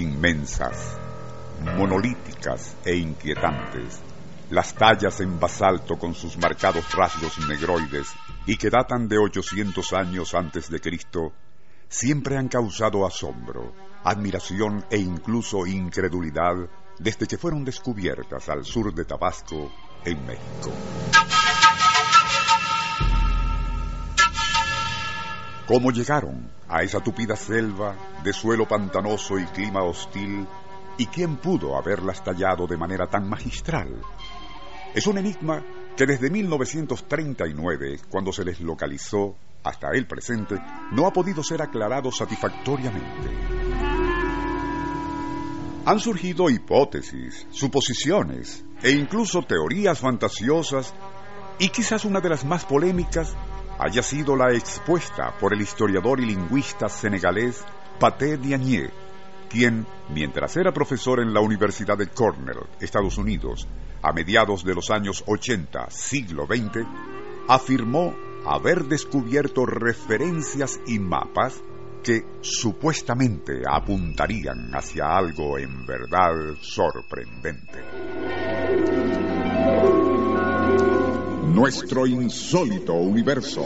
Inmensas, monolíticas e inquietantes, las tallas en basalto con sus marcados rasgos negroides y que datan de 800 años antes de Cristo, siempre han causado asombro, admiración e incluso incredulidad desde que fueron descubiertas al sur de Tabasco, en México. ¿Cómo llegaron a esa tupida selva de suelo pantanoso y clima hostil? ¿Y quién pudo haberlas tallado de manera tan magistral? Es un enigma que desde 1939, cuando se les localizó, hasta el presente, no ha podido ser aclarado satisfactoriamente. Han surgido hipótesis, suposiciones e incluso teorías fantasiosas y quizás una de las más polémicas haya sido la expuesta por el historiador y lingüista senegalés Paté Diagne, quien, mientras era profesor en la Universidad de Cornell, Estados Unidos, a mediados de los años 80, siglo XX, afirmó haber descubierto referencias y mapas que supuestamente apuntarían hacia algo en verdad sorprendente. Nuestro insólito universo.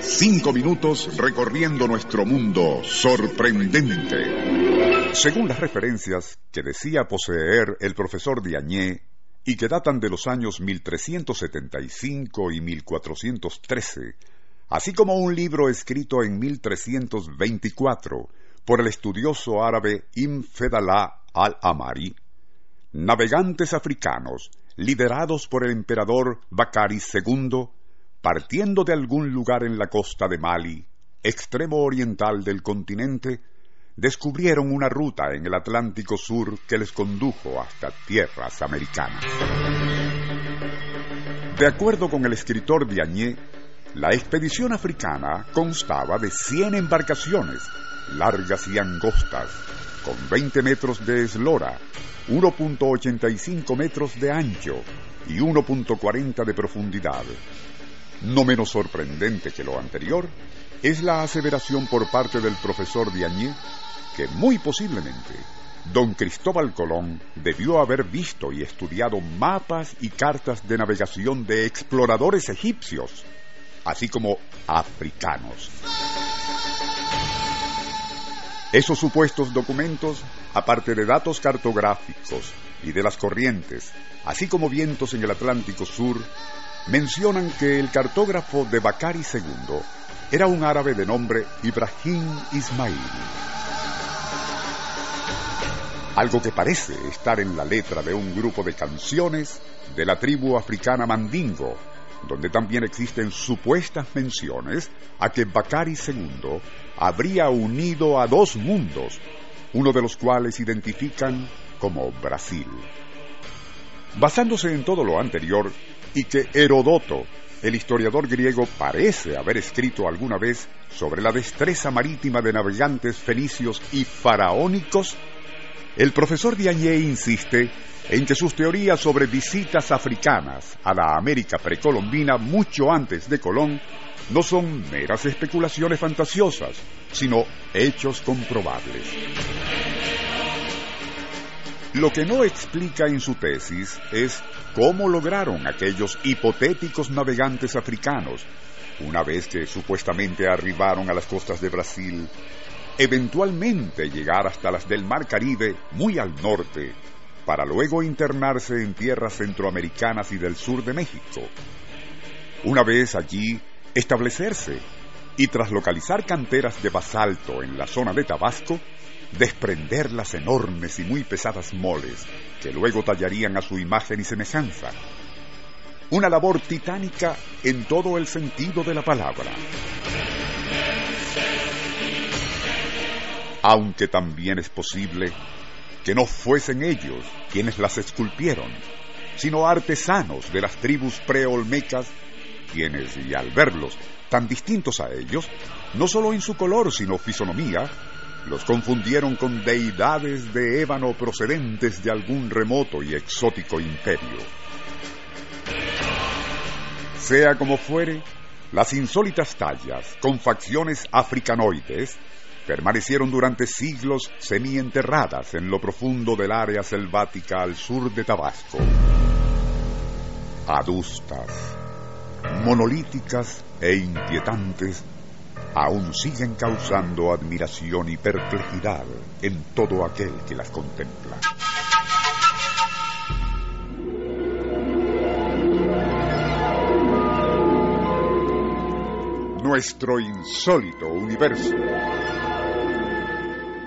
Cinco minutos recorriendo nuestro mundo sorprendente. Según las referencias que decía poseer el profesor Diagne y que datan de los años 1375 y 1413, así como un libro escrito en 1324 por el estudioso árabe Im Fedallah al-Amari, navegantes africanos, liderados por el emperador Bakari II, partiendo de algún lugar en la costa de Mali, extremo oriental del continente, descubrieron una ruta en el Atlántico Sur que les condujo hasta tierras americanas. De acuerdo con el escritor Diagne, la expedición africana constaba de 100 embarcaciones, largas y angostas, con 20 metros de eslora, 1.85 metros de ancho y 1.40 de profundidad. No menos sorprendente que lo anterior es la aseveración por parte del profesor Diagne que muy posiblemente don Cristóbal Colón debió haber visto y estudiado mapas y cartas de navegación de exploradores egipcios, así como africanos. Esos supuestos documentos, aparte de datos cartográficos y de las corrientes, así como vientos en el Atlántico Sur, mencionan que el cartógrafo de Bakari II era un árabe de nombre Ibrahim Ismail. Algo que parece estar en la letra de un grupo de canciones de la tribu africana Mandingo, donde también existen supuestas menciones a que Bakari II habría unido a dos mundos, uno de los cuales identifican como Brasil. Basándose en todo lo anterior, y que Herodoto, el historiador griego, parece haber escrito alguna vez sobre la destreza marítima de navegantes fenicios y faraónicos, el profesor Diagne insiste en que sus teorías sobre visitas africanas a la América precolombina mucho antes de Colón no son meras especulaciones fantasiosas, sino hechos comprobables. Lo que no explica en su tesis es cómo lograron aquellos hipotéticos navegantes africanos, una vez que supuestamente arribaron a las costas de Brasil, eventualmente llegar hasta las del Mar Caribe muy al norte, para luego internarse en tierras centroamericanas y del sur de México. Una vez allí, establecerse y tras localizar canteras de basalto en la zona de Tabasco, desprender las enormes y muy pesadas moles que luego tallarían a su imagen y semejanza. Una labor titánica en todo el sentido de la palabra. Aunque también es posible que no fuesen ellos quienes las esculpieron, sino artesanos de las tribus preolmecas, quienes, y al verlos tan distintos a ellos, no solo en su color, sino fisonomía, los confundieron con deidades de ébano procedentes de algún remoto y exótico imperio. Sea como fuere, las insólitas tallas con facciones africanoides permanecieron durante siglos semienterradas en lo profundo del área selvática al sur de Tabasco. Adustas, monolíticas e inquietantes, aún siguen causando admiración y perplejidad en todo aquel que las contempla. Nuestro insólito universo.